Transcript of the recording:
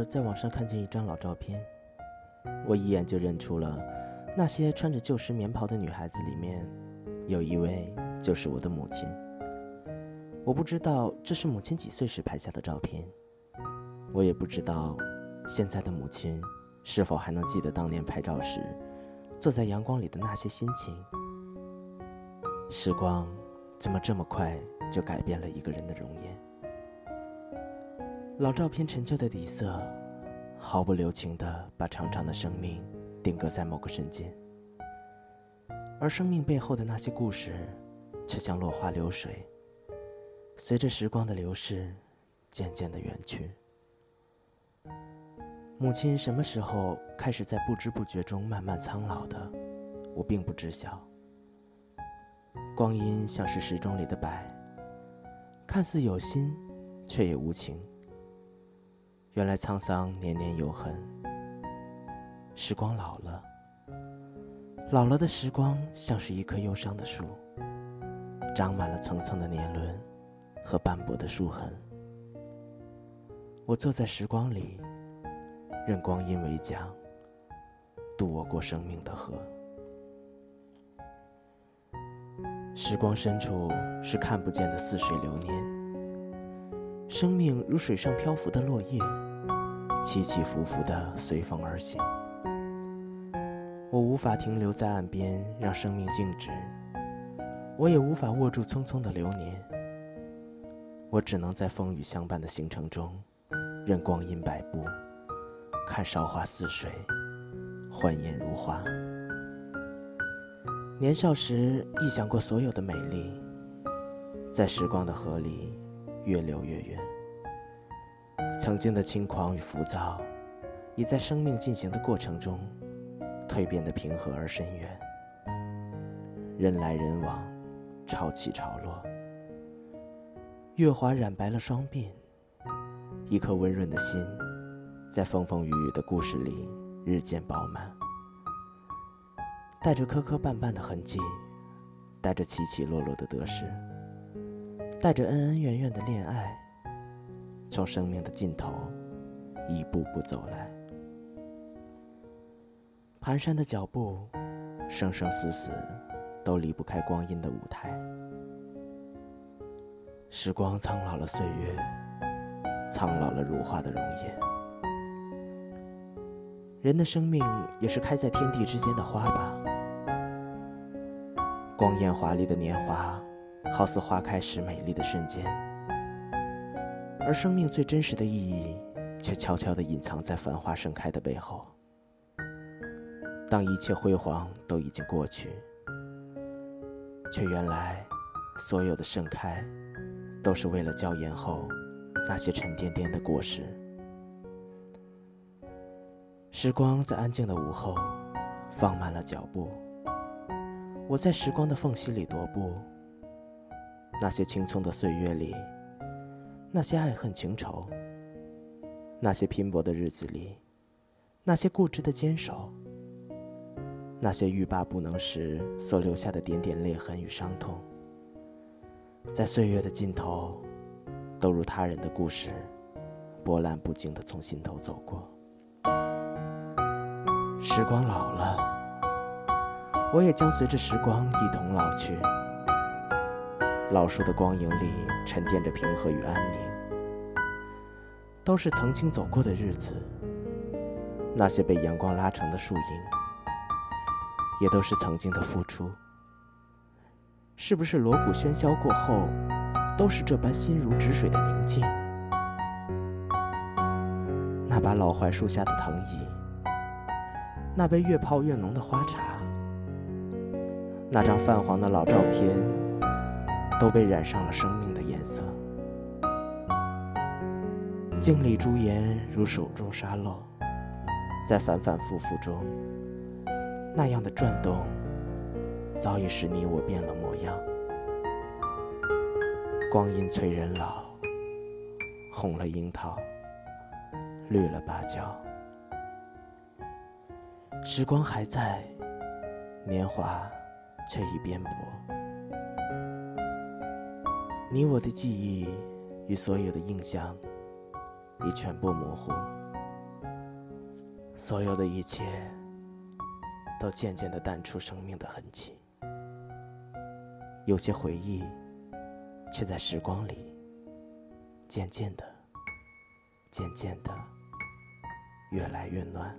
儿在网上看见一张老照片，我一眼就认出了那些穿着旧时棉袍的女孩子里面，有一位就是我的母亲。我不知道这是母亲几岁时拍下的照片，我也不知道现在的母亲是否还能记得当年拍照时坐在阳光里的那些心情。时光怎么这么快就改变了一个人的容颜？老照片陈旧的底色，毫不留情地把长长的生命定格在某个瞬间，而生命背后的那些故事，却像落花流水，随着时光的流逝，渐渐地远去。母亲什么时候开始在不知不觉中慢慢苍老的，我并不知晓。光阴像是时钟里的摆，看似有心，却也无情。原来沧桑年年有痕，时光老了，老了的时光像是一棵忧伤的树，长满了层层的年轮和斑驳的树痕。我坐在时光里，任光阴为桨，渡我过生命的河。时光深处是看不见的似水流年。生命如水上漂浮的落叶，起起伏伏的随风而行。我无法停留在岸边让生命静止，我也无法握住匆匆的流年。我只能在风雨相伴的行程中，任光阴摆布，看韶华似水，欢颜如花。年少时臆想过所有的美丽，在时光的河里。越流越远，曾经的轻狂与浮躁，已在生命进行的过程中蜕变的平和而深远。人来人往，潮起潮落，月华染白了双鬓，一颗温润的心，在风风雨雨的故事里日渐饱满，带着磕磕绊绊的痕迹，带着起起落落的得失。带着恩恩怨怨的恋爱，从生命的尽头一步步走来。蹒跚的脚步，生生死死，都离不开光阴的舞台。时光苍老了岁月，苍老了如花的容颜。人的生命也是开在天地之间的花吧？光艳华丽的年华。好似花开时美丽的瞬间，而生命最真实的意义，却悄悄地隐藏在繁花盛开的背后。当一切辉煌都已经过去，却原来，所有的盛开，都是为了娇艳后那些沉甸甸的果实。时光在安静的午后，放慢了脚步。我在时光的缝隙里踱步。那些青葱的岁月里，那些爱恨情仇，那些拼搏的日子里，那些固执的坚守，那些欲罢不能时所留下的点点裂痕与伤痛，在岁月的尽头，都如他人的故事，波澜不惊地从心头走过。时光老了，我也将随着时光一同老去。老树的光影里沉淀着平和与安宁，都是曾经走过的日子。那些被阳光拉成的树影，也都是曾经的付出。是不是锣鼓喧嚣过后，都是这般心如止水的宁静？那把老槐树下的藤椅，那杯越泡越浓的花茶，那张泛黄的老照片。都被染上了生命的颜色，镜里朱颜如手中沙漏，在反反复复中，那样的转动，早已使你我变了模样。光阴催人老，红了樱桃，绿了芭蕉，时光还在，年华却已颠簸。你我的记忆与所有的印象已全部模糊，所有的一切都渐渐的淡出生命的痕迹，有些回忆却在时光里渐渐的、渐渐的越来越暖。